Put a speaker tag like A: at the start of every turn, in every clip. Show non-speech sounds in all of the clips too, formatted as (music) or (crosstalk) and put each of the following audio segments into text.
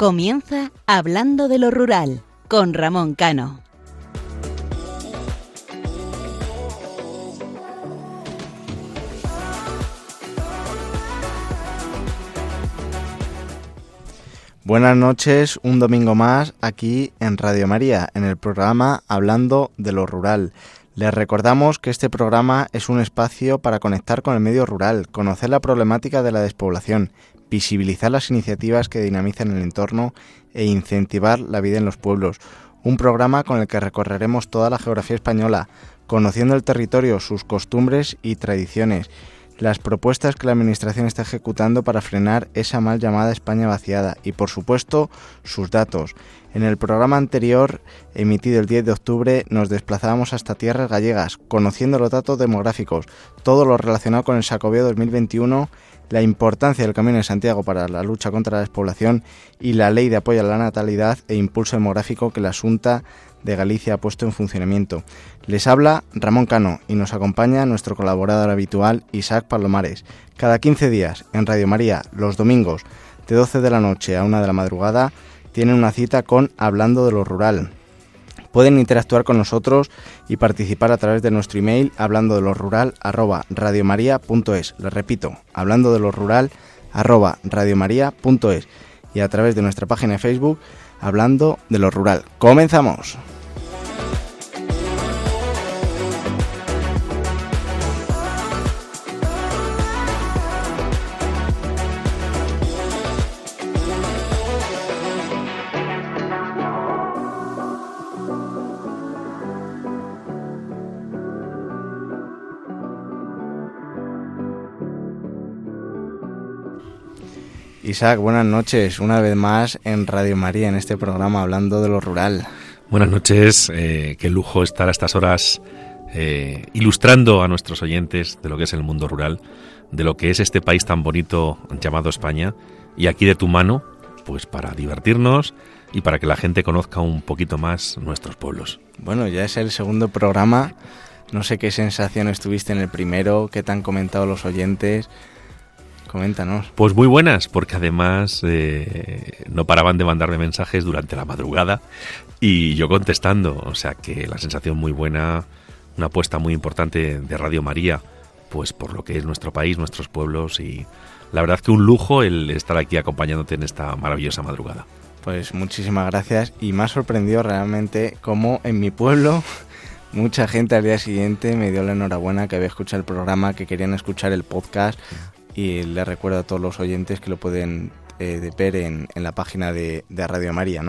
A: Comienza Hablando de lo Rural con Ramón Cano.
B: Buenas noches, un domingo más aquí en Radio María, en el programa Hablando de lo Rural. Les recordamos que este programa es un espacio para conectar con el medio rural, conocer la problemática de la despoblación, visibilizar las iniciativas que dinamizan el entorno e incentivar la vida en los pueblos. Un programa con el que recorreremos toda la geografía española, conociendo el territorio, sus costumbres y tradiciones, las propuestas que la Administración está ejecutando para frenar esa mal llamada España vaciada y, por supuesto, sus datos. En el programa anterior, emitido el 10 de octubre, nos desplazábamos hasta tierras gallegas, conociendo los datos demográficos, todo lo relacionado con el Sacobeo 2021 la importancia del Camino de Santiago para la lucha contra la despoblación y la ley de apoyo a la natalidad e impulso demográfico que la Junta de Galicia ha puesto en funcionamiento. Les habla Ramón Cano y nos acompaña nuestro colaborador habitual Isaac Palomares. Cada 15 días en Radio María, los domingos, de 12 de la noche a 1 de la madrugada, tienen una cita con Hablando de lo Rural, Pueden interactuar con nosotros y participar a través de nuestro email hablando de lo rural arroba radiomaria.es. Les repito, hablando de lo rural arroba radiomaria.es y a través de nuestra página de Facebook hablando de lo rural. ¡Comenzamos! Isaac, buenas noches. Una vez más en Radio María, en este programa hablando de lo rural.
C: Buenas noches. Eh, qué lujo estar a estas horas eh, ilustrando a nuestros oyentes de lo que es el mundo rural, de lo que es este país tan bonito llamado España. Y aquí de tu mano, pues para divertirnos y para que la gente conozca un poquito más nuestros pueblos.
B: Bueno, ya es el segundo programa. No sé qué sensación tuviste en el primero, qué te han comentado los oyentes. Coméntanos.
C: Pues muy buenas, porque además eh, no paraban de mandarme mensajes durante la madrugada y yo contestando. O sea que la sensación muy buena, una apuesta muy importante de Radio María, pues por lo que es nuestro país, nuestros pueblos y la verdad que un lujo el estar aquí acompañándote en esta maravillosa madrugada.
B: Pues muchísimas gracias y me ha sorprendido realmente cómo en mi pueblo mucha gente al día siguiente me dio la enhorabuena que había escuchado el programa, que querían escuchar el podcast y le recuerdo a todos los oyentes que lo pueden eh, ver en, la página de, Radio María.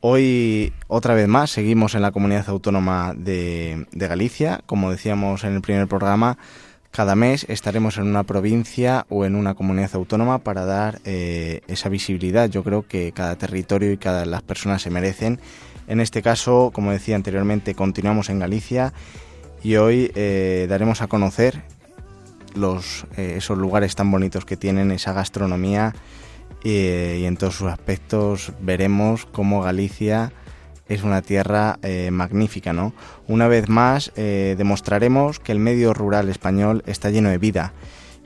B: Hoy, otra vez más, seguimos en la comunidad autónoma de, Galicia. Como decíamos en el primer programa, cada mes estaremos en una provincia o en una comunidad autónoma para dar eh, esa visibilidad. Yo creo que cada territorio y cada las personas se merecen. En este caso, como decía anteriormente, continuamos en Galicia y hoy eh, daremos a conocer los, eh, esos lugares tan bonitos que tienen, esa gastronomía y en todos sus aspectos veremos cómo Galicia es una tierra eh, magnífica, ¿no? Una vez más eh, demostraremos que el medio rural español está lleno de vida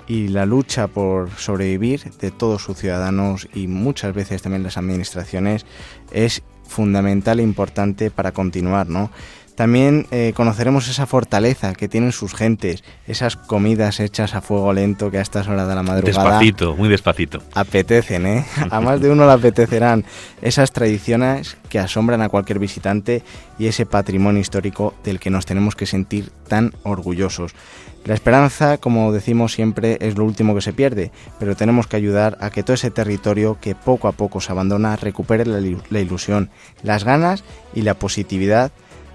B: y la lucha por sobrevivir de todos sus ciudadanos y muchas veces también las administraciones es fundamental e importante para continuar, ¿no? También eh, conoceremos esa fortaleza que tienen sus gentes, esas comidas hechas a fuego lento que a estas horas de la madrugada...
C: Despacito, muy despacito.
B: Apetecen, ¿eh? (laughs) A más de uno le apetecerán esas tradiciones que asombran a cualquier visitante y ese patrimonio histórico del que nos tenemos que sentir tan orgullosos. La esperanza, como decimos siempre, es lo último que se pierde, pero tenemos que ayudar a que todo ese territorio que poco a poco se abandona recupere la ilusión, las ganas y la positividad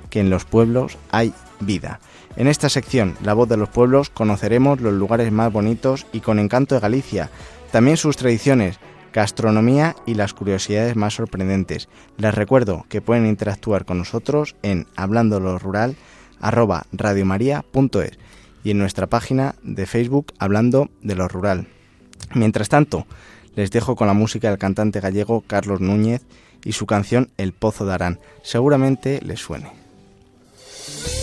B: que en los pueblos hay vida. En esta sección, La voz de los pueblos, conoceremos los lugares más bonitos y con encanto de Galicia, también sus tradiciones, gastronomía y las curiosidades más sorprendentes. Les recuerdo que pueden interactuar con nosotros en hablando lo rural arroba y en nuestra página de Facebook hablando de lo rural. Mientras tanto, les dejo con la música del cantante gallego Carlos Núñez y su canción El Pozo de Arán. Seguramente les suene. me.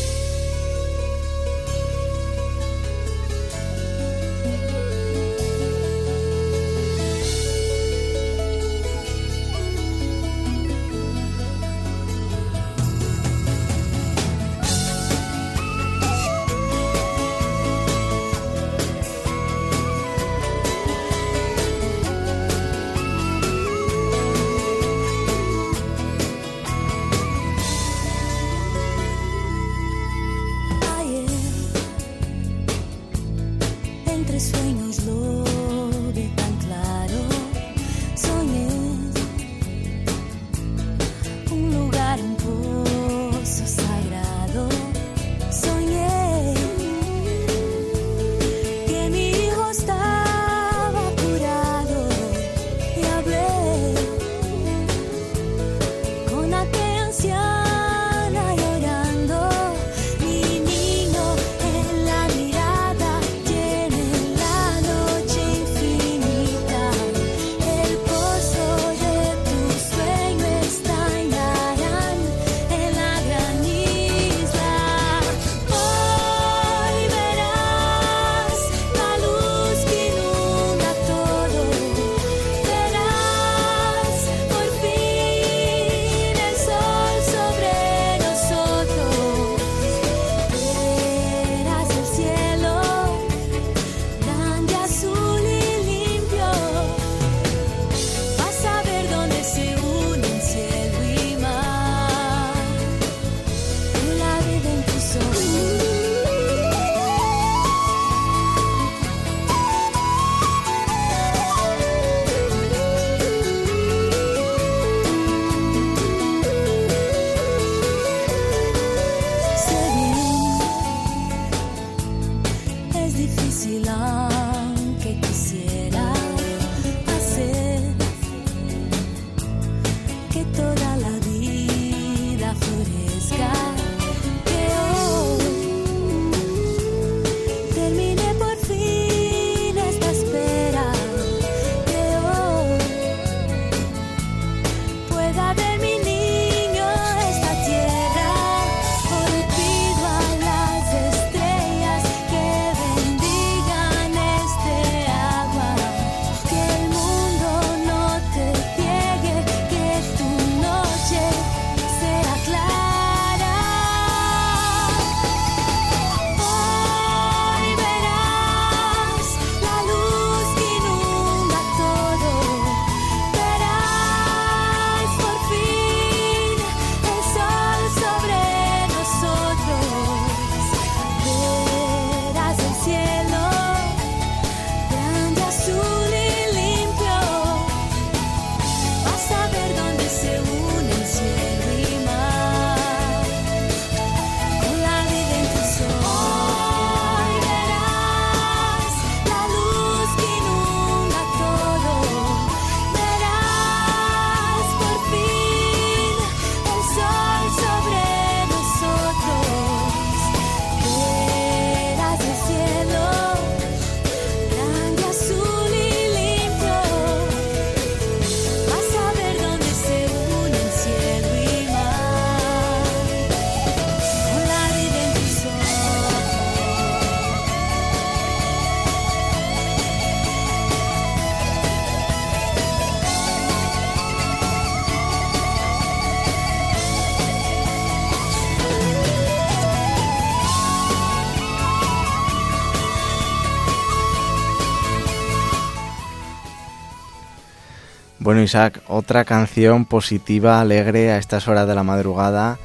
B: Bueno, Isaac, otra canción positiva, alegre a estas horas de la madrugada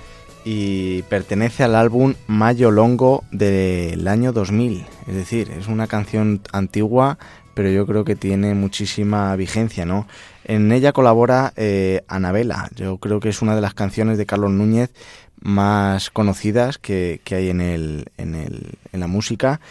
B: y pertenece al álbum Mayo Longo del año 2000. Es decir, es una canción antigua, pero yo creo que tiene muchísima vigencia, ¿no? En ella colabora eh, Anabela. Yo creo que es una de las canciones de Carlos Núñez más conocidas que, hay en, el, en la música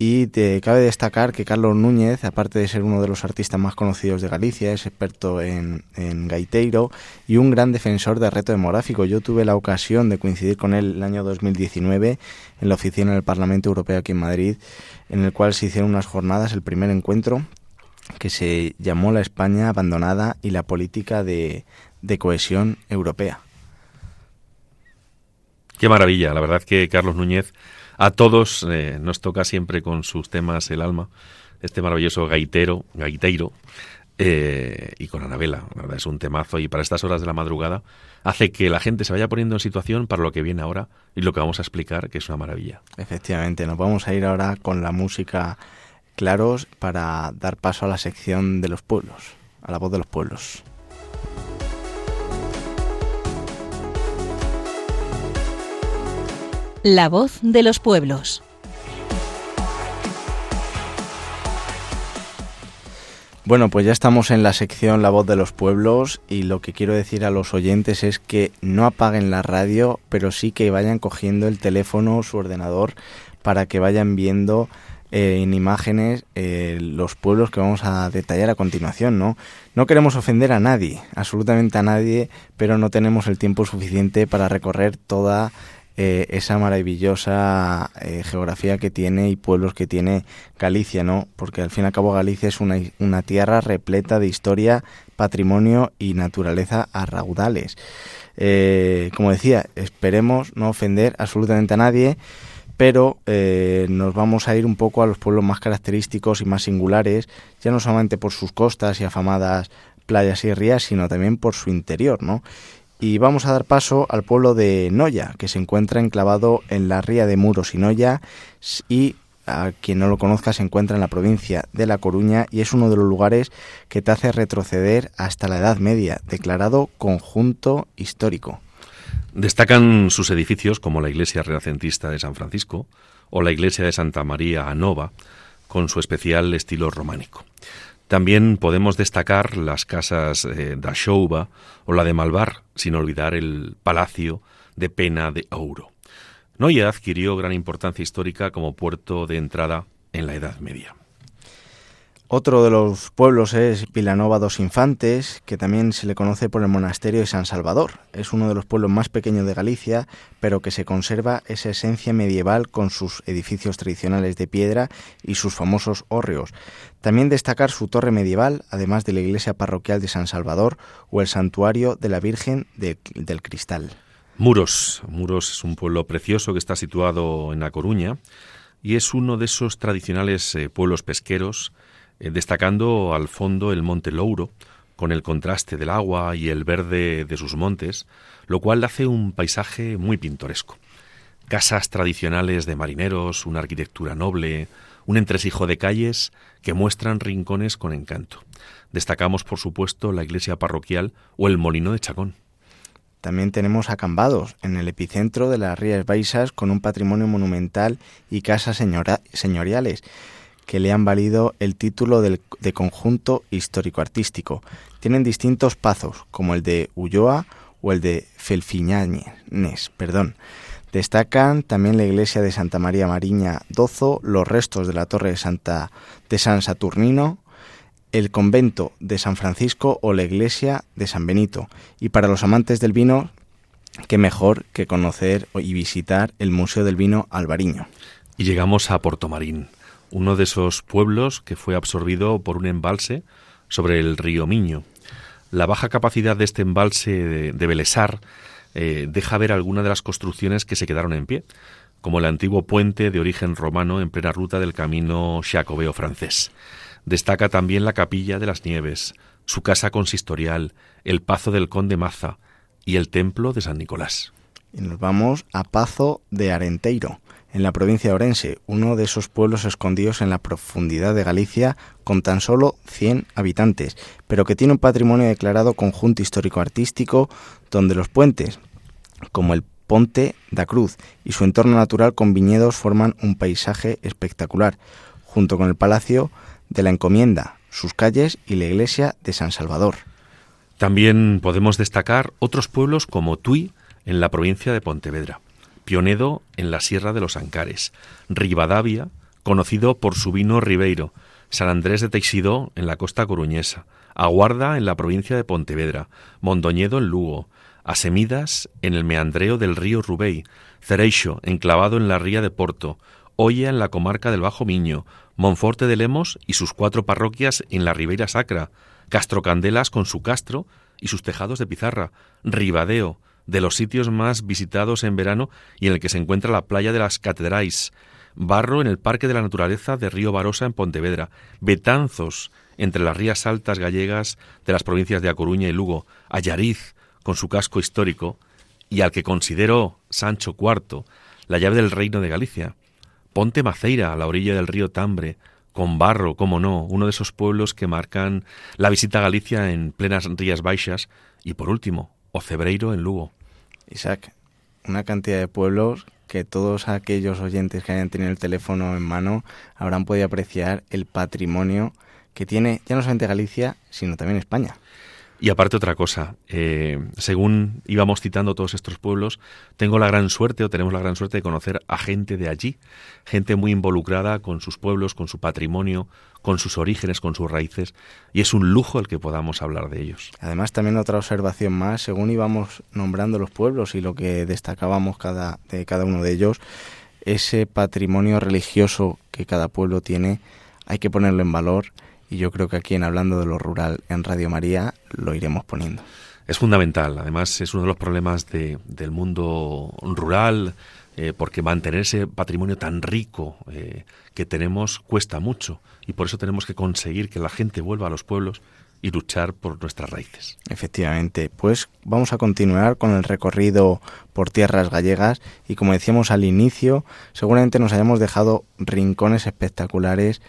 B: y te cabe destacar que Carlos Núñez, aparte de ser uno de los artistas más conocidos de Galicia, es experto en, gaiteiro y un gran defensor del reto demográfico. Yo tuve la ocasión de coincidir con él el año 2019 en la oficina del Parlamento Europeo aquí en Madrid, en el cual se hicieron unas jornadas, el primer encuentro que se llamó La España abandonada y la política de, de cohesión europea.
C: Qué maravilla, la verdad que Carlos Núñez a todos eh, nos toca siempre con sus temas el alma, este maravilloso gaitero, gaiteiro, eh, y con Anabela. Es un temazo y para estas horas de la madrugada hace que la gente se vaya poniendo en situación para lo que viene ahora y lo que vamos a explicar, que es una maravilla.
B: Efectivamente, nos vamos a ir ahora con la música claros para dar paso a la sección de los pueblos, a la voz de los pueblos.
A: La voz de los pueblos.
B: Bueno, pues ya estamos en la sección La voz de los pueblos y lo que quiero decir a los oyentes es que no apaguen la radio, pero sí que vayan cogiendo el teléfono, su ordenador, para que vayan viendo eh, en imágenes eh, los pueblos que vamos a detallar a continuación, ¿no? No queremos ofender a nadie, absolutamente a nadie, pero no tenemos el tiempo suficiente para recorrer toda eh, esa maravillosa geografía que tiene y pueblos que tiene Galicia, ¿no? Porque al fin y al cabo Galicia es una, una tierra repleta de historia, patrimonio y naturaleza a raudales. como decía, esperemos no ofender absolutamente a nadie pero eh, nos vamos a ir un poco a los pueblos más característicos y más singulares, ya no solamente por sus costas y afamadas playas y rías, sino también por su interior, ¿no? Y vamos a dar paso al pueblo de Noya, que se encuentra enclavado en la ría de Muros y Noya y a quien no lo conozca se encuentra en la provincia de La Coruña y es uno de los lugares que te hace retroceder hasta la Edad Media, declarado conjunto histórico.
C: Destacan sus edificios como la iglesia renacentista de San Francisco o la iglesia de Santa María a Nova, con su especial estilo románico. También podemos destacar las casas eh, da Xouba o la de Malvar, sin olvidar el palacio de Pena de Ouro. Noia adquirió gran importancia histórica como puerto de entrada en la Edad Media.
B: Otro de los pueblos es Vilanova dos Infantes, que también se le conoce por el monasterio de San Salvador. Es uno de los pueblos más pequeños de Galicia, pero que se conserva esa esencia medieval con sus edificios tradicionales de piedra y sus famosos hórreos. También destacar su torre medieval, además de la iglesia parroquial de San Salvador o el santuario de la Virgen del Cristal.
C: Muros. Muros es un pueblo precioso que está situado en La Coruña y es uno de esos tradicionales eh, pueblos pesqueros eh, destacando al fondo el monte Louro, con el contraste del agua y el verde de sus montes, lo cual hace un paisaje muy pintoresco. Casas tradicionales de marineros, una arquitectura noble, un entresijo de calles que muestran rincones con encanto. Destacamos, por supuesto, la iglesia parroquial o el molino de Chacón.
B: También tenemos acambados en el epicentro de las Rías Baixas con un patrimonio monumental y casas señoriales que le han valido el título de conjunto histórico-artístico. Tienen distintos pazos, como el de Ulloa o el de Felfiñanes, perdón. Destacan también la iglesia de Santa María Mariña Dozo, los restos de la torre de, Santa, de San Saturnino, el convento de San Francisco o la iglesia de San Benito. Y para los amantes del vino, qué mejor que conocer y visitar el Museo del Vino Albariño.
C: Y llegamos a Portomarín, uno de esos pueblos que fue absorbido por un embalse sobre el río Miño. La baja capacidad de este embalse de, Belesar eh, deja ver algunas de las construcciones que se quedaron en pie, como el antiguo puente de origen romano en plena ruta del camino jacobeo francés. Destaca también la capilla de las Nieves, su casa consistorial, el Pazo del Conde Maza y el templo de San Nicolás.
B: Y nos vamos a Pazo de Arenteiro, en la provincia de Orense, uno de esos pueblos escondidos en la profundidad de Galicia con tan solo 100 habitantes, pero que tiene un patrimonio declarado conjunto histórico-artístico donde los puentes, como el Ponte da Cruz y su entorno natural con viñedos forman un paisaje espectacular, junto con el Palacio de la Encomienda, sus calles y la iglesia de San Salvador.
C: También podemos destacar otros pueblos como Tui, en la provincia de Pontevedra. Pionedo en la Sierra de los Ancares, Rivadavia, conocido por su vino Ribeiro, San Andrés de Teixidó en la costa coruñesa, Aguarda en la provincia de Pontevedra, Mondoñedo en Lugo, Asemidas en el meandreo del río Rubey, Cereixo enclavado en la ría de Porto, Olla en la comarca del Bajo Miño, Monforte de Lemos y sus cuatro parroquias en la Ribeira Sacra, Castro Candelas con su castro y sus tejados de pizarra, Ribadeo, de los sitios más visitados en verano y en el que se encuentra la playa de las Catedrais, Barro en el Parque de la Naturaleza de Río Barosa en Pontevedra, Betanzos entre las rías altas gallegas de las provincias de A Coruña y Lugo, Ayariz con su casco histórico y al que consideró Sancho IV la llave del reino de Galicia, Ponte Maceira a la orilla del río Tambre, con Barro, como no, uno de esos pueblos que marcan la visita a Galicia en plenas Rías Baixas y por último, Ocebreiro en Lugo.
B: Isaac, una cantidad de pueblos que todos aquellos oyentes que hayan tenido el teléfono en mano habrán podido apreciar el patrimonio que tiene ya no solamente Galicia, sino también España.
C: Y aparte otra cosa, eh, según íbamos citando todos estos pueblos, tengo la gran suerte o tenemos la gran suerte de conocer a gente de allí, gente muy involucrada con sus pueblos, con su patrimonio, con sus orígenes, con sus raíces, y es un lujo el que podamos hablar de ellos.
B: Además, también otra observación más, según íbamos nombrando los pueblos y lo que destacábamos cada, de cada uno de ellos, ese patrimonio religioso que cada pueblo tiene, hay que ponerlo en valor y yo creo que aquí en Hablando de lo Rural en Radio María lo iremos poniendo.
C: Es fundamental, además es uno de los problemas de, del mundo rural, eh, porque mantener ese patrimonio tan rico eh, que tenemos cuesta mucho y por eso tenemos que conseguir que la gente vuelva a los pueblos y luchar por nuestras raíces.
B: Efectivamente, pues vamos a continuar con el recorrido por tierras gallegas y como decíamos al inicio, seguramente nos hayamos dejado rincones espectaculares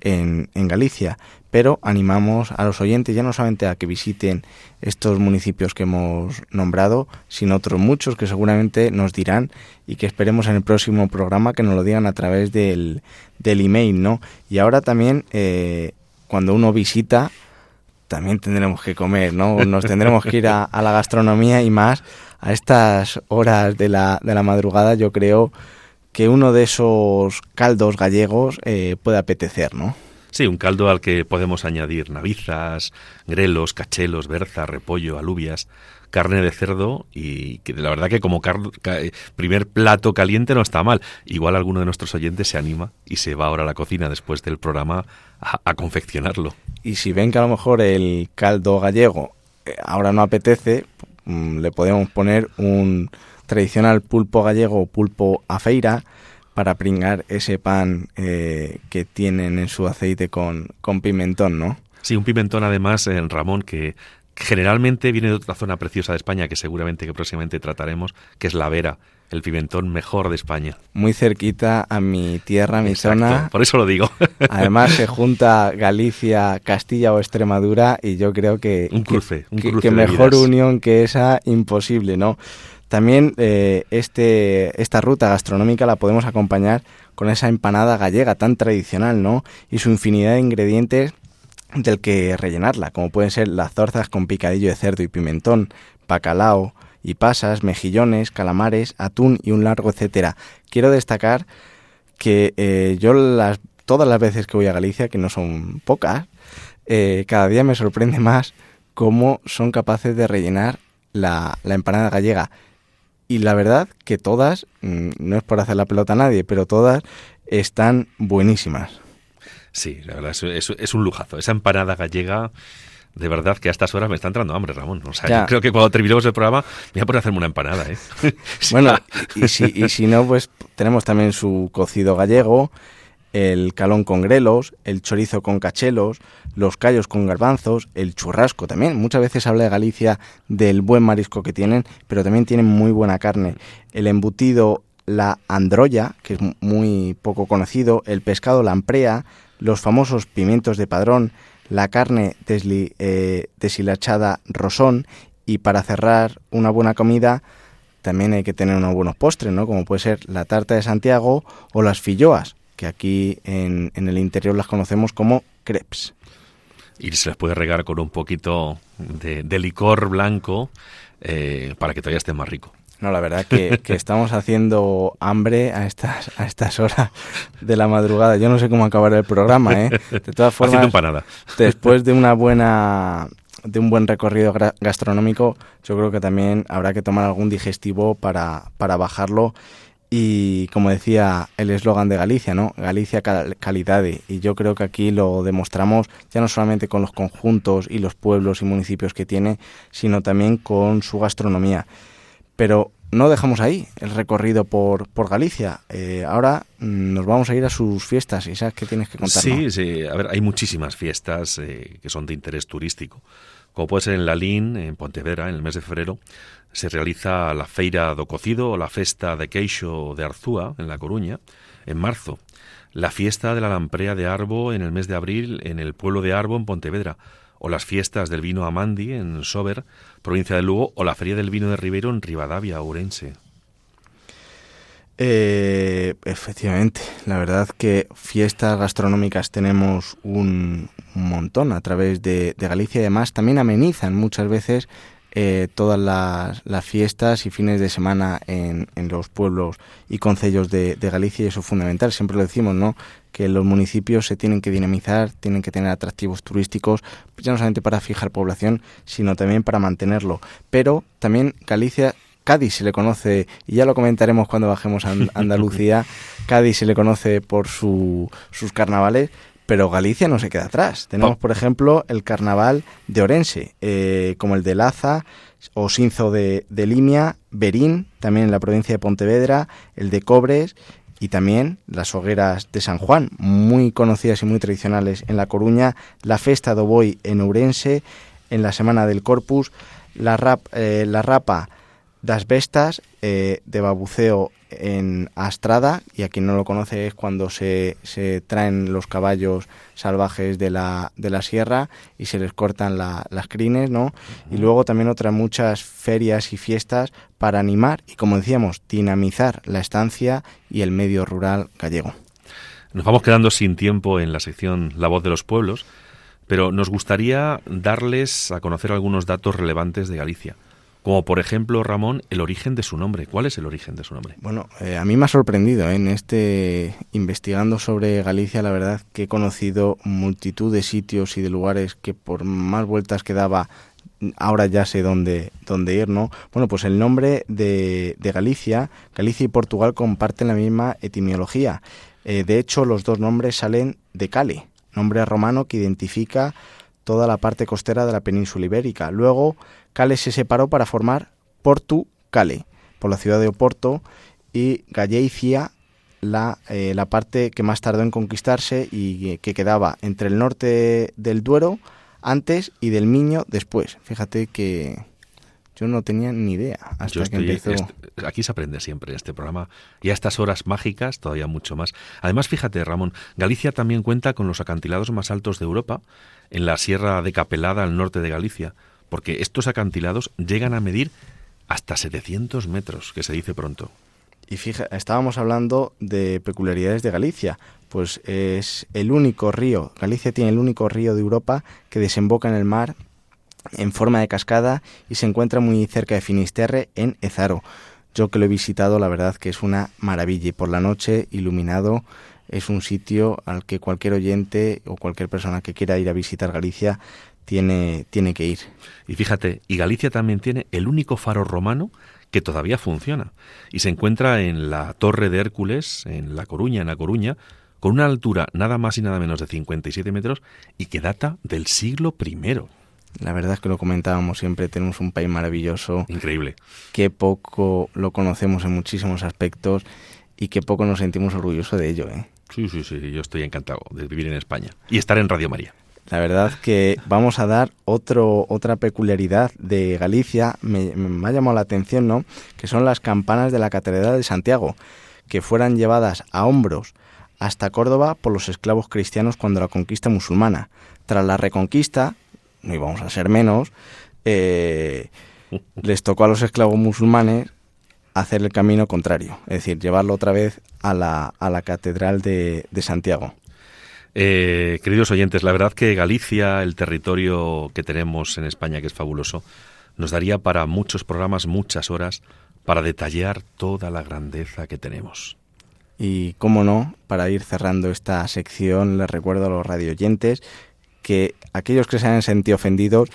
B: en, Galicia, pero animamos a los oyentes ya no solamente a que visiten estos municipios que hemos nombrado, sino otros muchos que seguramente nos dirán y que esperemos en el próximo programa que nos lo digan a través del, del email, ¿no? Y ahora también, eh, cuando uno visita, también tendremos que comer, ¿no? (laughs) Nos tendremos que ir a, a la gastronomía y más a estas horas de la, de la madrugada, yo creo que uno de esos caldos gallegos eh, puede apetecer, ¿no?
C: Sí, un caldo al que podemos añadir navizas, grelos, cachelos, berza, repollo, alubias, carne de cerdo y que la verdad que como primer plato caliente no está mal. Igual alguno de nuestros oyentes se anima y se va ahora a la cocina después del programa a, a confeccionarlo.
B: Y si ven que a lo mejor el caldo gallego eh, ahora no apetece, mm, le podemos poner un tradicional pulpo gallego o pulpo a feira para pringar ese pan eh, que tienen en su aceite con, con pimentón, ¿no?
C: Sí, un pimentón además, en eh, Ramón, que generalmente viene de otra zona preciosa de España que seguramente que próximamente trataremos, que es la Vera, el pimentón mejor de España.
B: Muy cerquita a mi tierra, a mi
C: Exacto,
B: zona.
C: Por eso lo digo. (laughs)
B: Además se junta Galicia, Castilla o Extremadura y yo creo que
C: un cruce, un
B: que,
C: cruce
B: que mejor
C: vidas.
B: unión que esa imposible, ¿no? También eh, este, esta ruta gastronómica la podemos acompañar con esa empanada gallega tan tradicional, ¿no? Y su infinidad de ingredientes del que rellenarla, como pueden ser las zorzas con picadillo de cerdo y pimentón, bacalao y pasas, mejillones, calamares, atún y un largo etcétera. Quiero destacar que eh, yo las, todas las veces que voy a Galicia, que no son pocas, eh, cada día me sorprende (laughs) más cómo son capaces de rellenar la, la empanada gallega y la verdad que todas, mm, no es por hacer la pelota a nadie, pero todas están buenísimas.
C: Sí, la verdad, es, es, es, un lujazo. Esa empanada gallega, de verdad que a estas horas me está entrando hambre, Ramón. O sea, yo creo que cuando terminemos el programa me voy a poner a hacerme una empanada, ¿eh? Sí.
B: Bueno, (laughs) y si, y si no, pues tenemos también su cocido gallego, el calón con grelos, el chorizo con cachelos, los callos con garbanzos, el churrasco también. Muchas veces habla de Galicia del buen marisco que tienen, pero también tienen muy buena carne. El embutido, la androya, que es muy poco conocido, el pescado lamprea, los famosos pimientos de padrón, la carne eh, deshilachada rosón y para cerrar una buena comida también hay que tener unos buenos postres, ¿no? Como puede ser la tarta de Santiago o las filloas, que aquí en, en el interior las conocemos como crepes.
C: Y se les puede regar con un poquito de, de licor blanco eh, para que todavía esté más rico.
B: No, la verdad que, que, (laughs) estamos haciendo hambre a estas, a estas horas de la madrugada. Yo no sé cómo acabar el programa, ¿eh? De todas (laughs) formas, después de una (laughs) buena de un buen recorrido gastronómico, yo creo que también habrá que tomar algún digestivo para, para bajarlo. Y como decía el eslogan de Galicia, ¿no? Galicia cal calidad. Y yo creo que aquí lo demostramos ya no solamente con los conjuntos y los pueblos y municipios que tiene, sino también con su gastronomía. Pero no dejamos ahí el recorrido por, por Galicia. Eh, ahora mm, nos vamos a ir a sus fiestas. ¿Y sabes qué tienes que contar?
C: Sí, sí. A ver, hay muchísimas fiestas eh, que son de interés turístico. Como puede ser en Lalín, en Pontevedra, en el mes de febrero, se realiza la Feira do Cocido o la Festa de Queixo de Arzúa, en La Coruña, en marzo. La fiesta de la Lamprea de Arbo en el mes de abril en el pueblo de Arbo, en Pontevedra o las fiestas del vino Amandi en Sober, provincia de Lugo, o la Feria del Vino de Ribeiro en Rivadavia, Ourense.
B: Eh, efectivamente, la verdad que fiestas gastronómicas tenemos un, montón a través de, Galicia y además también amenizan muchas veces eh, todas las, fiestas y fines de semana en, los pueblos y concellos de, Galicia y eso es fundamental, siempre lo decimos, ¿no? que los municipios se tienen que dinamizar, tienen que tener atractivos turísticos, ya no solamente para fijar población, sino también para mantenerlo. Pero también Galicia Cádiz se le conoce, y ya lo comentaremos cuando bajemos a (laughs) Andalucía, Cádiz se le conoce por sus carnavales, pero Galicia no se queda atrás. Tenemos, por ejemplo, el carnaval de Orense, eh, como el de Laza o Sinzo de, de Limia, Berín, también en la provincia de Pontevedra, el de Cobres y también las hogueras de San Juan, muy conocidas y muy tradicionales en La Coruña, la Festa de Oboy en Ourense, en la Semana del Corpus, la, rap, eh, la Rapa das Vestas eh, de babuceo en Astrada, y a quien no lo conoce es cuando se, se traen los caballos salvajes de la, de la sierra y se les cortan las crines, ¿no? Y luego también otras muchas ferias y fiestas para animar y, como decíamos, dinamizar la estancia y el medio rural gallego.
C: Nos vamos quedando sin tiempo en la sección La voz de los pueblos, pero nos gustaría darles a conocer algunos datos relevantes de Galicia como por ejemplo, Ramón, el origen de su nombre. ¿Cuál es el origen de su nombre?
B: Bueno, eh, a mí me ha sorprendido ¿eh? en este investigando sobre Galicia, la verdad que he conocido multitud de sitios y de lugares que por más vueltas que daba ahora ya sé dónde, dónde ir, ¿no? Bueno, pues el nombre de, de Galicia, Galicia y Portugal comparten la misma etimología. Eh, de hecho, los dos nombres salen de Cale, nombre romano que identifica toda la parte costera de la península ibérica. Luego, Cale se separó para formar Portu Cale, por la ciudad de Oporto, y Galleicia, la, eh, la parte que más tardó en conquistarse y que quedaba entre el norte del Duero antes y del Miño después. Fíjate que yo no tenía ni idea hasta que empezó.
C: aquí se aprende siempre en este programa y a estas horas mágicas todavía mucho más. Además, fíjate, Ramón, Galicia también cuenta con los acantilados más altos de Europa en la Sierra de Capelada al norte de Galicia, porque estos acantilados llegan a medir hasta 700 metros, que se dice pronto.
B: Y fija, estábamos hablando de peculiaridades de Galicia, pues es el único río, Galicia tiene el único río de Europa que desemboca en el mar en forma de cascada y se encuentra muy cerca de Finisterre en Ezaro. Yo que lo he visitado, la verdad que es una maravilla y por la noche iluminado es un sitio al que cualquier oyente o cualquier persona que quiera ir a visitar Galicia tiene, tiene que ir.
C: Y fíjate, y Galicia también tiene el único faro romano que todavía funciona y se encuentra en la Torre de Hércules, en La Coruña, en La Coruña, con una altura nada más y nada menos de 57 metros y que data del siglo I.
B: La verdad es que lo comentábamos siempre, tenemos un país maravilloso.
C: Increíble.
B: Que poco lo conocemos en muchísimos aspectos y que poco nos sentimos orgullosos de ello. ¿eh?
C: Sí, sí, sí, yo estoy encantado de vivir en España y estar en Radio María.
B: La verdad que vamos a dar otro, otra peculiaridad de Galicia, me, ha llamado la atención, ¿no? Que son las campanas de la Catedral de Santiago, que fueran llevadas a hombros hasta Córdoba por los esclavos cristianos cuando la conquista musulmana. Tras la reconquista, no íbamos a ser menos, eh, les tocó a los esclavos musulmanes hacer el camino contrario, es decir, llevarlo otra vez a la, a la Catedral de, Santiago.
C: Eh, queridos oyentes, la verdad que Galicia, el territorio que tenemos en España, que es fabuloso, nos daría para muchos programas, muchas horas, para detallar toda la grandeza que tenemos.
B: Y cómo no, para ir cerrando esta sección, les recuerdo a los radioyentes que aquellos que se hayan sentido ofendidos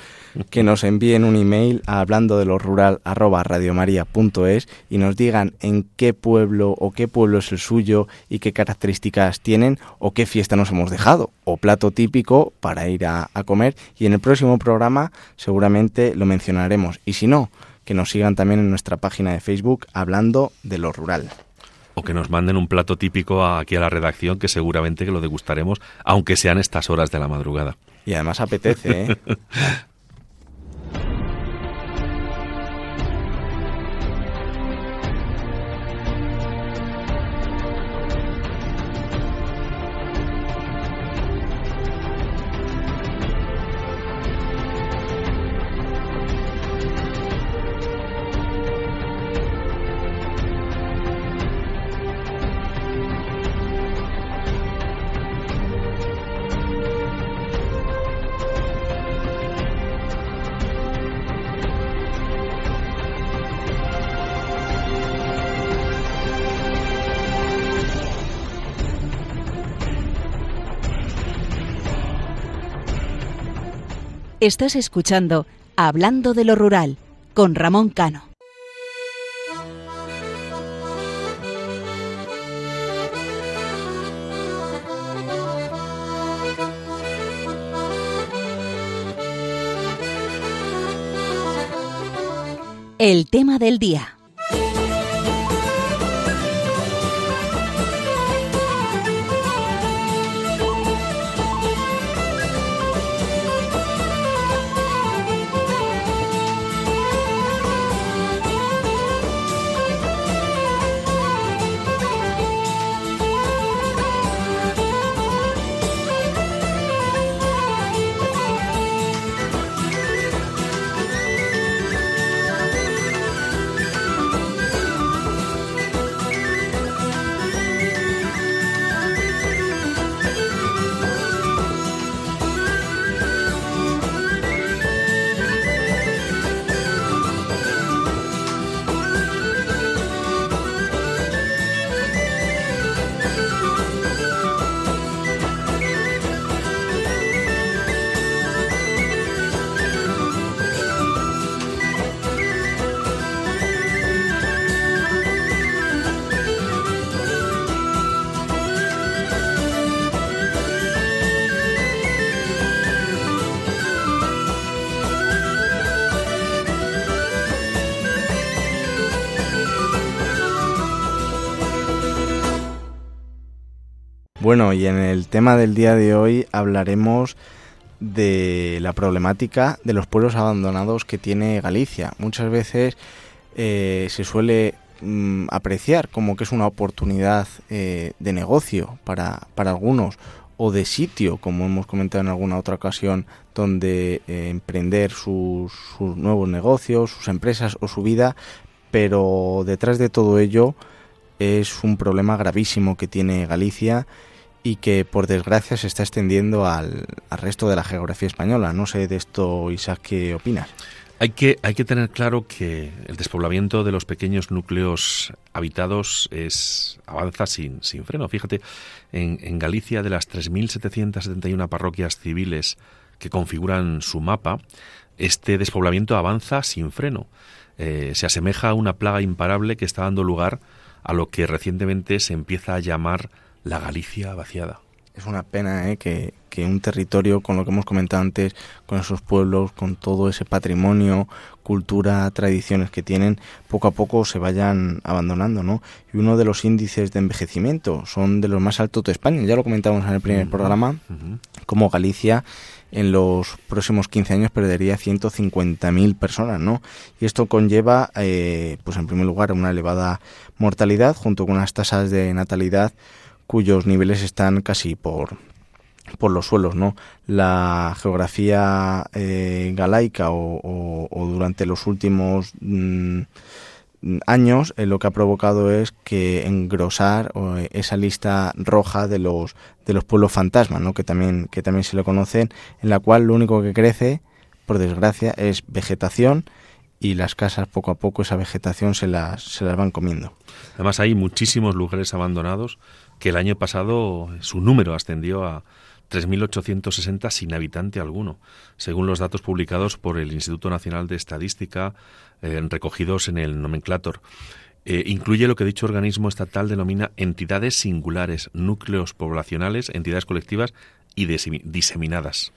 B: que nos envíen un email a hablando de lo rural arroba radiomaria.es y nos digan en qué pueblo o qué pueblo es el suyo y qué características tienen o qué fiesta nos hemos dejado o plato típico para ir a, a comer. Y en el próximo programa seguramente lo mencionaremos. Y si no que nos sigan también en nuestra página de Facebook hablando de lo rural
C: o que nos manden un plato típico aquí a la redacción que seguramente que lo degustaremos, aunque sean estas horas de la madrugada.
B: Y además apetece, ¿eh? (laughs)
A: Estás escuchando Hablando de lo Rural con Ramón Cano. El tema del día.
B: Bueno, y en el tema del día de hoy hablaremos de la problemática de los pueblos abandonados que tiene Galicia. Muchas veces eh, se suele mm, apreciar como que es una oportunidad eh, de negocio para, para, algunos o de sitio, como hemos comentado en alguna otra ocasión, donde eh, emprender sus, sus nuevos negocios, sus empresas o su vida, pero detrás de todo ello es un problema gravísimo que tiene Galicia y que por desgracia se está extendiendo al, resto de la geografía española. No sé de esto, Isaac, ¿qué opinas?
C: Hay que, hay que tener claro que el despoblamiento de los pequeños núcleos habitados es avanza sin, sin freno. Fíjate, en, en Galicia de las 3.771 parroquias civiles que configuran su mapa, este despoblamiento avanza sin freno. Eh, se asemeja a una plaga imparable que está dando lugar a lo que recientemente se empieza a llamar la Galicia vaciada.
B: Es una pena ¿eh? que, un territorio, con lo que hemos comentado antes, con esos pueblos, con todo ese patrimonio, cultura, tradiciones que tienen, poco a poco se vayan abandonando, ¿no? Y uno de los índices de envejecimiento son de los más altos de España, ya lo comentamos en el primer programa, como Galicia en los próximos 15 años perdería 150.000 personas, ¿no? Y esto conlleva, eh, pues en primer lugar, una elevada mortalidad junto con unas tasas de natalidad cuyos niveles están casi por, por los suelos, ¿no? La geografía eh, galaica o, durante los últimos mm, años eh, lo que ha provocado es que engrosar esa lista roja de los de los pueblos fantasmas, ¿no? Que también que también se lo conocen, en la cual lo único que crece, por desgracia, es vegetación y las casas poco a poco esa vegetación se las se las van comiendo.
C: Además hay muchísimos lugares abandonados que el año pasado su número ascendió a 3.860 sin habitante alguno, según los datos publicados por el Instituto Nacional de Estadística eh, recogidos en el nomenclator. Eh, incluye lo que dicho organismo estatal denomina entidades singulares, núcleos poblacionales, entidades colectivas y diseminadas.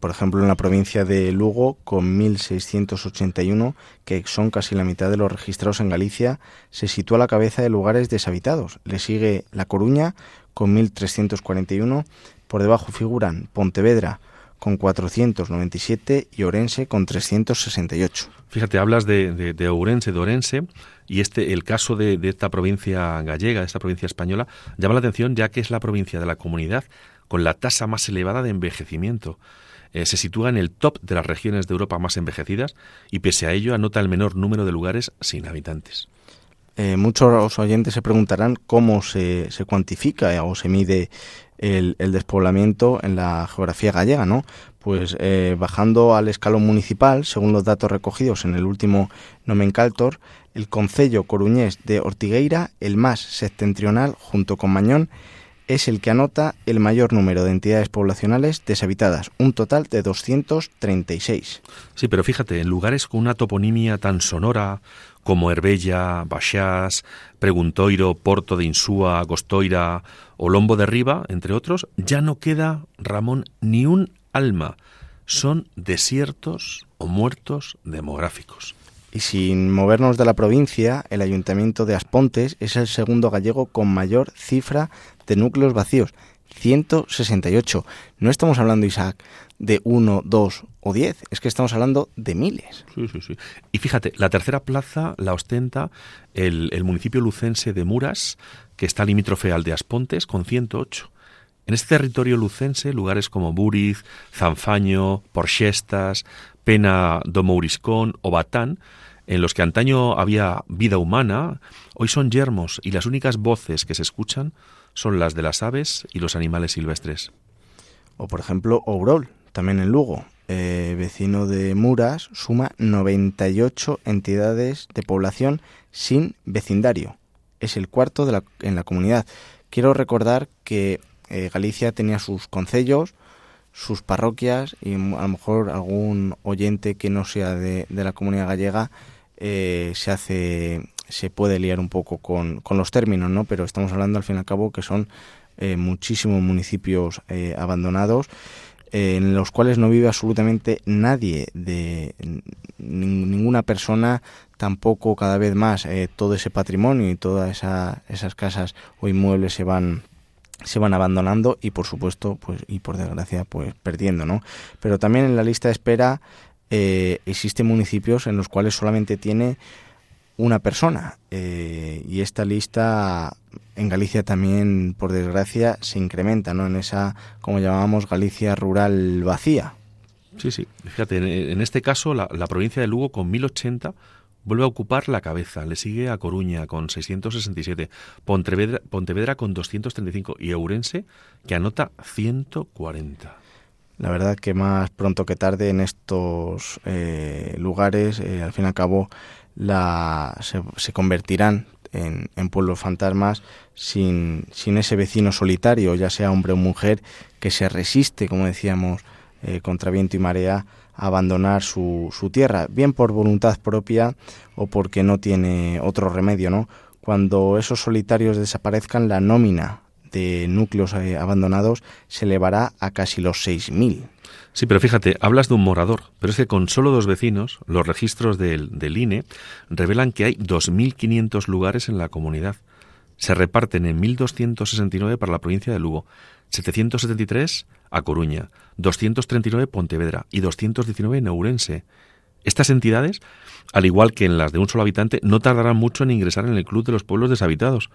B: Por ejemplo, en la provincia de Lugo, con 1.681, que son casi la mitad de los registrados en Galicia, se sitúa a la cabeza de lugares deshabitados. Le sigue La Coruña, con 1.341. Por debajo figuran Pontevedra, con 497 y Orense con 368.
C: Fíjate, hablas de, de, de Ourense, de Orense, y este, el caso de, esta provincia gallega, de esta provincia española, llama la atención ya que es la provincia de la comunidad con la tasa más elevada de envejecimiento. Eh, se sitúa en el top de las regiones de Europa más envejecidas y pese a ello anota el menor número de lugares sin habitantes.
B: Eh, muchos oyentes se preguntarán cómo se, se cuantifica o se mide el, despoblamiento en la geografía gallega, ¿no? Pues eh, bajando al escalón municipal, según los datos recogidos en el último nomencaltor, el concello coruñés de Ortigueira, el más septentrional, junto con Mañón, es el que anota el mayor número de entidades poblacionales deshabitadas, un total de 236.
C: Sí, pero fíjate, en lugares con una toponimia tan sonora como Herbella, Baxás, Preguntoiro, Porto de Insúa, Agostoira o Lombo de Riba, entre otros, ya no queda, Ramón, ni un alma. Son desiertos o muertos demográficos.
B: Y sin movernos de la provincia, el ayuntamiento de Aspontes es el segundo gallego con mayor cifra de núcleos vacíos, 168. No estamos hablando, Isaac, de uno, dos o diez, es que estamos hablando de miles.
C: Sí, sí, sí. Y fíjate, la tercera plaza la ostenta el, municipio lucense de Muras, que está limítrofe al de Aspontes, con 108. En este territorio lucense, lugares como Buriz, Zanfaño, Porchestas, Pena do Mouriscón o Batán, en los que antaño había vida humana, hoy son yermos y las únicas voces que se escuchan son las de las aves y los animales silvestres.
B: O por ejemplo, Ourol, también en Lugo, eh, vecino de Muras, suma 98 entidades de población sin vecindario. Es el cuarto de la, en la comunidad. Quiero recordar que eh, Galicia tenía sus concellos, sus parroquias y a lo mejor algún oyente que no sea de, de la comunidad gallega eh, se hace se puede liar un poco con, con, los términos, ¿no? Pero estamos hablando al fin y al cabo que son eh, muchísimos municipios eh, abandonados eh, en los cuales no vive absolutamente nadie de ninguna persona tampoco cada vez más eh, todo ese patrimonio y todas esa, esas casas o inmuebles se van se van abandonando y por supuesto pues y por desgracia pues perdiendo no pero también en la lista de espera existen municipios en los cuales solamente tiene una persona eh, y esta lista en Galicia también por desgracia se incrementa no en esa como llamábamos Galicia rural vacía.
C: Sí sí. Fíjate en, en este caso la, la, provincia de Lugo con 1080 vuelve a ocupar la cabeza. Le sigue a Coruña con 667 Pontevedra, Pontevedra con 235 y Ourense que anota 140
B: la verdad que más pronto que tarde en estos eh, lugares, eh, al fin y al cabo, la, se, convertirán en, en, pueblos fantasmas sin, sin, ese vecino solitario, ya sea hombre o mujer, que se resiste, como decíamos, eh, contra viento y marea, a abandonar su, su tierra, bien por voluntad propia o porque no tiene otro remedio, ¿no? Cuando esos solitarios desaparezcan, la nómina de núcleos eh, abandonados se elevará a casi los 6.000.
C: Sí, pero fíjate, hablas de un morador, pero es que con solo dos vecinos, los registros del, del INE revelan que hay 2.500 lugares en la comunidad. Se reparten en 1.269 para la provincia de Lugo, 773 a Coruña, 239 Pontevedra y 219 en Ourense. Estas entidades, al igual que en las de un solo habitante, no tardarán mucho en ingresar en el Club de los Pueblos Deshabitados.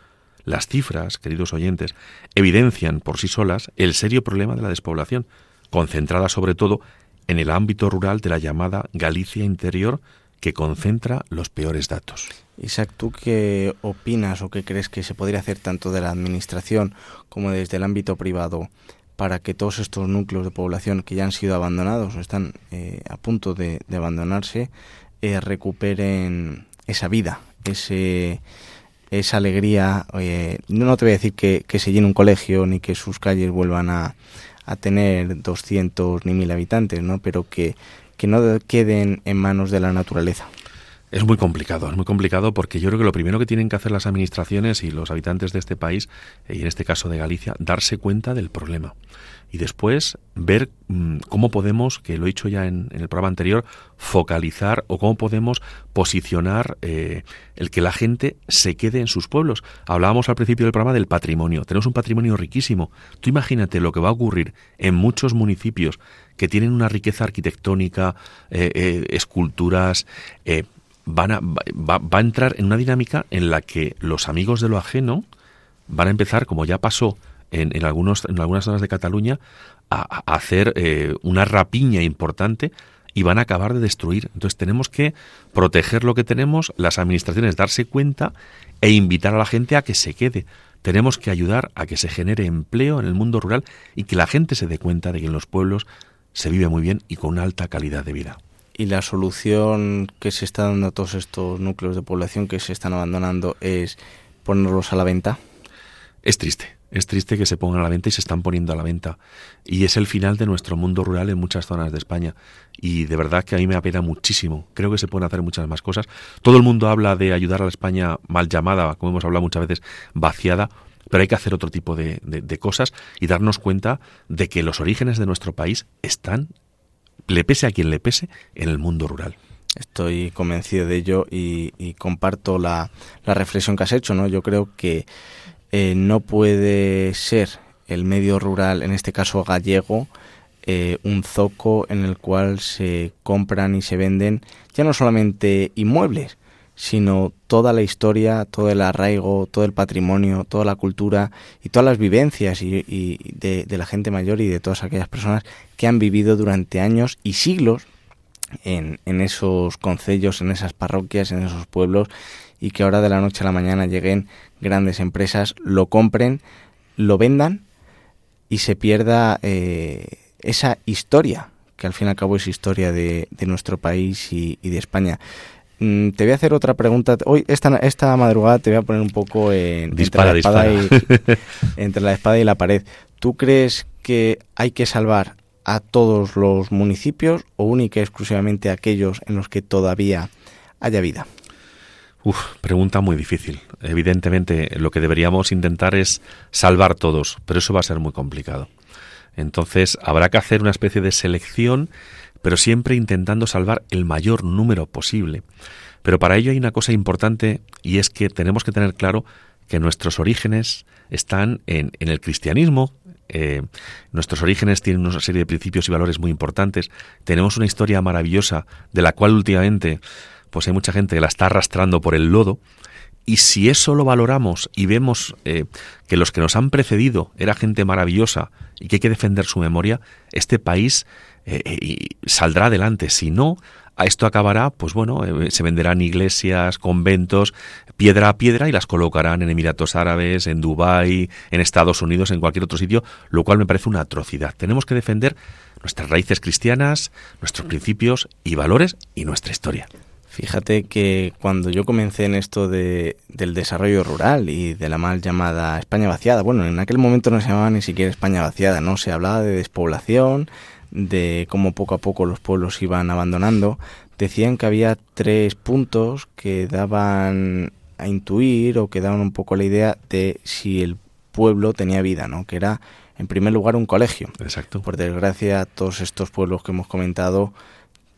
C: Las cifras, queridos oyentes, evidencian por sí solas el serio problema de la despoblación, concentrada sobre todo en el ámbito rural de la llamada Galicia Interior, que concentra los peores datos.
B: Isaac, ¿tú qué opinas o qué crees que se podría hacer tanto de la Administración como desde el ámbito privado para que todos estos núcleos de población que ya han sido abandonados o están eh, a punto de, abandonarse eh, recuperen esa vida, ese esa alegría, oye, no te voy a decir que, se llene un colegio ni que sus calles vuelvan a, a tener 200 ni mil habitantes, ¿no? Pero que, que no queden en manos de la naturaleza.
C: Es muy complicado, es muy complicado porque yo creo que lo primero que tienen que hacer las administraciones y los habitantes de este país, y en este caso de Galicia, darse cuenta del problema. Y después ver mmm, cómo podemos, que lo he dicho ya en, el programa anterior, focalizar o cómo podemos posicionar eh, el que la gente se quede en sus pueblos. Hablábamos al principio del programa del patrimonio. Tenemos un patrimonio riquísimo. Tú imagínate lo que va a ocurrir en muchos municipios que tienen una riqueza arquitectónica, eh, eh, esculturas, van a, va, va, a entrar en una dinámica en la que los amigos de lo ajeno van a empezar, como ya pasó en, en, algunos, en algunas zonas de Cataluña, a, a hacer eh, una rapiña importante y van a acabar de destruir. Entonces tenemos que proteger lo que tenemos, las administraciones darse cuenta e invitar a la gente a que se quede. Tenemos que ayudar a que se genere empleo en el mundo rural y que la gente se dé cuenta de que en los pueblos se vive muy bien y con una alta calidad de vida
B: y la solución que se está dando a todos estos núcleos de población que se están abandonando es ponerlos a la venta?
C: Es triste, es triste que se pongan a la venta y se están poniendo a la venta. Y es el final de nuestro mundo rural en muchas zonas de España. Y de verdad que a mí me apena muchísimo. Creo que se pueden hacer muchas más cosas. Todo el mundo habla de ayudar a la España mal llamada, como hemos hablado muchas veces, vaciada. Pero hay que hacer otro tipo de, cosas y darnos cuenta de que los orígenes de nuestro país están, le pese a quien le pese, en el mundo rural.
B: Estoy convencido de ello y, comparto la, la reflexión que has hecho. ¿no? Yo creo que eh, no puede ser el medio rural, en este caso gallego, eh, un zoco en el cual se compran y se venden ya no solamente inmuebles, sino toda la historia, todo el arraigo, todo el patrimonio, toda la cultura y todas las vivencias y, de, la gente mayor y de todas aquellas personas que han vivido durante años y siglos en, en esos concellos, en esas parroquias, en esos pueblos y que ahora de la noche a la mañana lleguen grandes empresas, lo compren, lo vendan y se pierda eh, esa historia, que al fin y al cabo es historia de, nuestro país y, de España. Mm, te voy a hacer otra pregunta. Hoy, esta, esta madrugada, te voy a poner un poco en, entre, la espada y, (laughs) entre la espada y la pared. ¿Tú crees que hay que salvar a todos los municipios o única y exclusivamente a aquellos en los que todavía haya vida?
C: Pregunta muy difícil. Evidentemente, lo que deberíamos intentar es salvar todos, pero eso va a ser muy complicado. Entonces, habrá que hacer una especie de selección, pero siempre intentando salvar el mayor número posible. Pero para ello hay una cosa importante y es que tenemos que tener claro que nuestros orígenes están en, el cristianismo, eh, nuestros orígenes tienen una serie de principios y valores muy importantes, tenemos una historia maravillosa de la cual últimamente pues hay mucha gente que la está arrastrando por el lodo. Y si eso lo valoramos y vemos eh, que los que nos han precedido era gente maravillosa y que hay que defender su memoria, este país eh, eh, saldrá adelante. Si no, a esto acabará, pues bueno, se venderán iglesias, conventos, piedra a piedra y las colocarán en Emiratos Árabes, en Dubái, en Estados Unidos, en cualquier otro sitio, lo cual me parece una atrocidad. Tenemos que defender nuestras raíces cristianas, nuestros principios y valores y nuestra historia.
B: Fíjate que cuando yo comencé en esto de, del desarrollo rural y de la mal llamada España vaciada, bueno, en aquel momento no se llamaba ni siquiera España vaciada, no se hablaba de despoblación, de cómo poco a poco los pueblos iban abandonando, decían que había tres puntos que daban a intuir o que daban un poco la idea de si el pueblo tenía vida, ¿no? Que era, en primer lugar, un colegio.
C: Exacto.
B: Por desgracia, todos estos pueblos que hemos comentado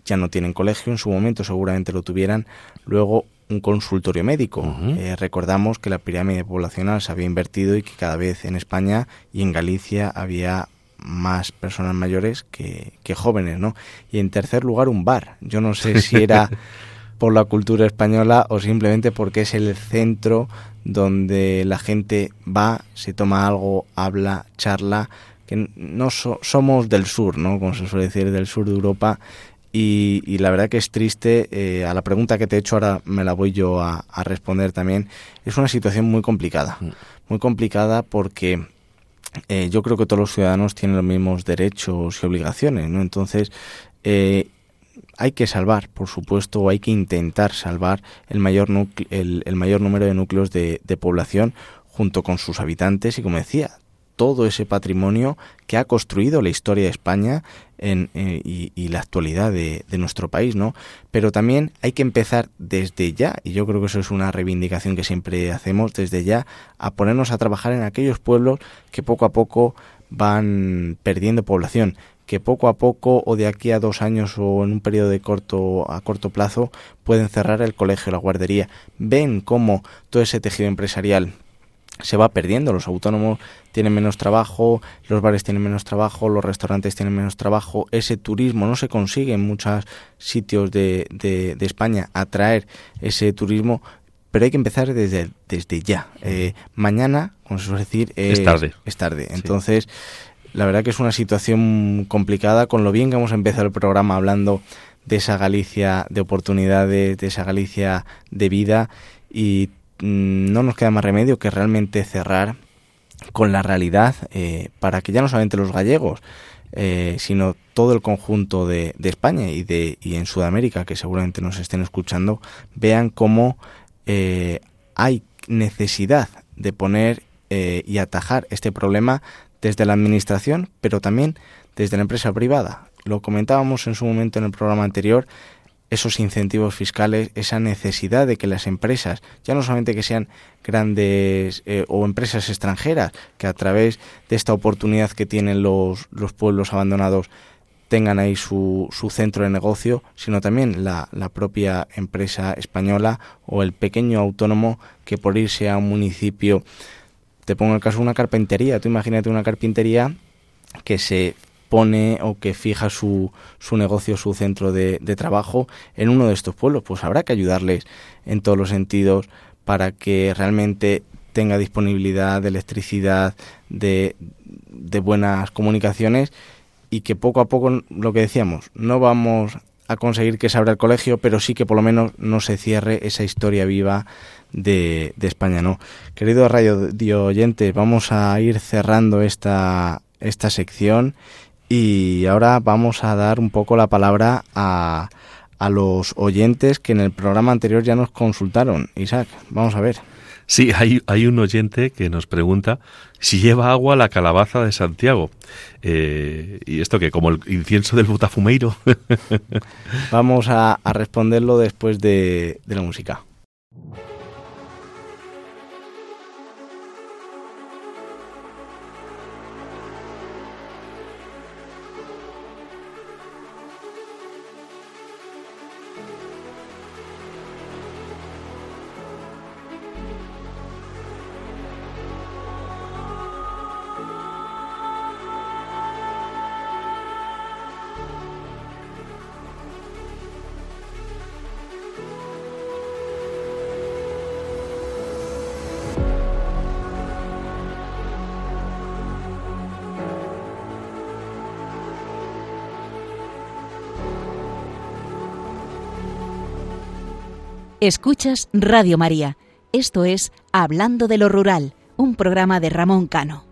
B: ya no tienen colegio, en su momento seguramente lo tuvieran, luego un consultorio médico. Eh, recordamos que la pirámide poblacional se había invertido y que cada vez en España y en Galicia había más personas mayores que, que jóvenes, ¿no? Y en tercer lugar, un bar. Yo no sé si era (laughs) por la cultura española o simplemente porque es el centro donde la gente va, se toma algo, habla, charla, que no somos del sur, ¿no? Como se suele decir, del sur de Europa y, la verdad que es triste, eh, a la pregunta que te he hecho ahora me la voy yo a, responder también, es una situación muy complicada, mm. muy complicada porque eh, yo creo que todos los ciudadanos tienen los mismos derechos y obligaciones, ¿no? Entonces, eh, hay que salvar, por supuesto, o hay que intentar salvar el mayor, el, el mayor número de núcleos de, de población junto con sus habitantes y, como decía, todo ese patrimonio que ha construido la historia de España en, eh, y, la actualidad de, nuestro país, ¿no? Pero también hay que empezar desde ya, y yo creo que eso es una reivindicación que siempre hacemos, desde ya, a ponernos a trabajar en aquellos pueblos que poco a poco van perdiendo población, que poco a poco o de aquí a dos años o en un periodo de corto a corto plazo pueden cerrar el colegio, la guardería. Ven cómo todo ese tejido empresarial se va perdiendo. Los autónomos tienen menos trabajo, los bares tienen menos trabajo, los restaurantes tienen menos trabajo. Ese turismo no se consigue en muchos sitios de, de, España atraer ese turismo, pero hay que empezar desde, desde ya. Eh, mañana, como se suele decir,
C: es tarde.
B: Es tarde. Entonces, la verdad que es una situación complicada. Con lo bien que hemos empezado el programa hablando de esa Galicia de oportunidades, de esa Galicia de vida y no nos queda más remedio que realmente cerrar con la realidad eh, para que ya no solamente los gallegos, eh, sino todo el conjunto de, España y, de, y en Sudamérica, que seguramente nos estén escuchando, vean cómo eh, hay necesidad de poner y atajar este problema desde la administración, pero también desde la empresa privada. Lo comentábamos en su momento en el programa anterior, esos incentivos fiscales, esa necesidad de que las empresas, ya no solamente que sean grandes eh, o empresas extranjeras, que a través de esta oportunidad que tienen los, los pueblos abandonados tengan ahí su, su centro de negocio, sino también la, la propia empresa española o el pequeño autónomo que por irse a un municipio, te pongo el caso de una carpintería, tú imagínate una carpintería que se pone o que fija su, su negocio, su centro de, trabajo en uno de estos pueblos, pues habrá que ayudarles en todos los sentidos para que realmente tenga disponibilidad de electricidad, de, de buenas comunicaciones y que poco a poco, lo que decíamos, no vamos a conseguir que se abra el colegio, pero sí que por lo menos no se cierre esa historia viva de, de España, ¿no? Querido radio oyentes, vamos a ir cerrando esta, esta sección y ahora vamos a dar un poco la palabra a, a los oyentes que en el programa anterior ya nos consultaron. Isaac, vamos a ver.
C: Sí, hay, hay un oyente que nos pregunta si lleva agua la calabaza de Santiago. Eh, y esto que, como el incienso del botafumeiro. (laughs)
B: Vamos a, a responderlo después de, de la música.
A: Escuchas Radio María. Esto es Hablando de lo Rural, un programa de Ramón Cano.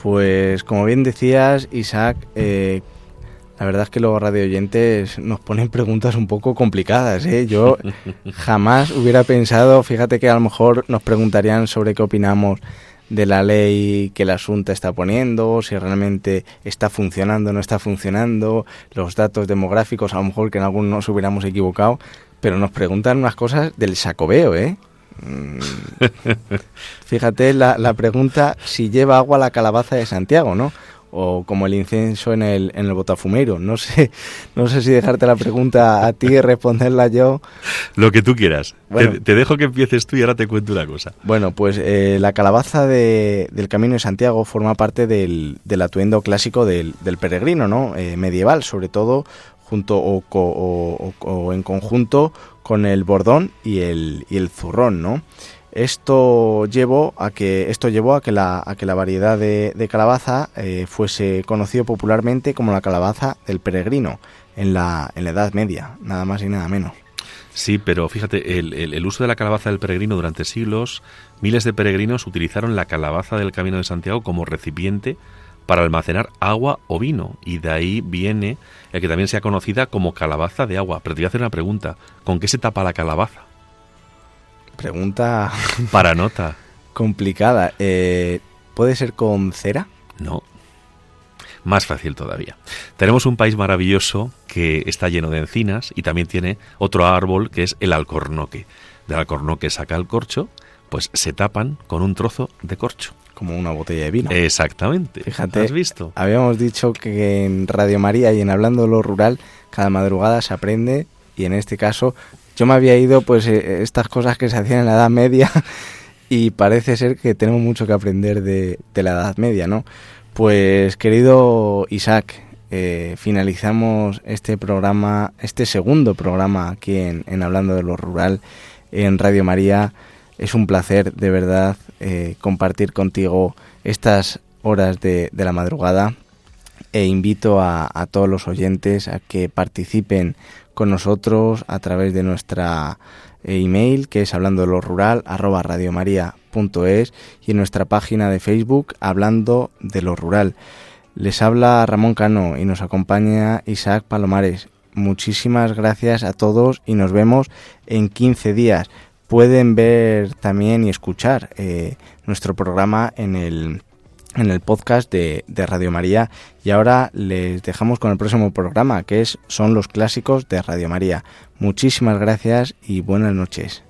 B: Pues como bien decías, Isaac, eh, la verdad es que los radio oyentes nos ponen preguntas un poco complicadas. ¿eh? Yo (laughs) jamás hubiera pensado, fíjate que a lo mejor nos preguntarían sobre qué opinamos de la ley que la Asunta está poniendo, si realmente está funcionando o no está funcionando, los datos demográficos, a lo mejor que en algunos nos hubiéramos equivocado, pero nos preguntan unas cosas del sacobeo, ¿eh? Mm. (laughs) Fíjate la, la pregunta si lleva agua la calabaza de Santiago, ¿no? O como el incenso en el, en el botafumeiro. No sé, no sé si dejarte la pregunta a ti y responderla yo.
C: Lo que tú quieras. te, dejo que empieces tú y ahora te cuento una cosa.
B: Bueno, pues eh, la calabaza de, del Camino de Santiago forma parte del, del atuendo clásico del, del peregrino, ¿no? Eh, medieval, sobre todo junto o, o, o, en conjunto con el bordón y el, y el zurrón, ¿no? Esto llevó a que esto llevó a que la, a que la variedad de, calabaza eh, fuese conocido popularmente como la calabaza del peregrino en la, en la Edad Media, nada más y nada menos.
C: Sí, pero fíjate, el, el, uso de la calabaza del peregrino durante siglos, miles de peregrinos utilizaron la calabaza del Camino de Santiago como recipiente para almacenar agua o vino, y de ahí viene el que también sea conocida como calabaza de agua. Pero te voy a hacer una pregunta, ¿con qué se tapa la calabaza?
B: Pregunta. (laughs)
C: Para nota.
B: complicada. Eh, ¿Puede ser con cera?
C: No. Más fácil todavía. Tenemos un país maravilloso que está lleno de encinas y también tiene otro árbol que es el alcornoque. Del alcornoque saca el corcho, pues se tapan con un trozo de corcho.
B: Como una botella de vino.
C: Exactamente.
B: Fíjate,
C: ¿Has visto?
B: Habíamos dicho que en Radio María y en Hablando de lo Rural, cada madrugada se aprende y en este caso yo me había ido pues eh, estas cosas que se hacían en la Edad Media (laughs) y parece ser que tenemos mucho que aprender de, la Edad Media, ¿no? Pues querido Isaac, eh, finalizamos este programa, este segundo programa aquí en, Hablando de lo Rural en Radio María. Es un placer, de verdad, eh, compartir contigo estas horas de, la madrugada e invito a, todos los oyentes a que participen con nosotros a través de nuestra eh, email que es hablando de lo rural arroba radiomaria.es y en nuestra página de Facebook hablando de lo rural. Les habla Ramón Cano y nos acompaña Isaac Palomares. Muchísimas gracias a todos y nos vemos en 15 días. pueden ver también y escuchar eh, nuestro programa en el, en el podcast de, Radio María. Y ahora les dejamos con el próximo programa, que es Son los Clásicos de Radio María. Muchísimas gracias y buenas noches.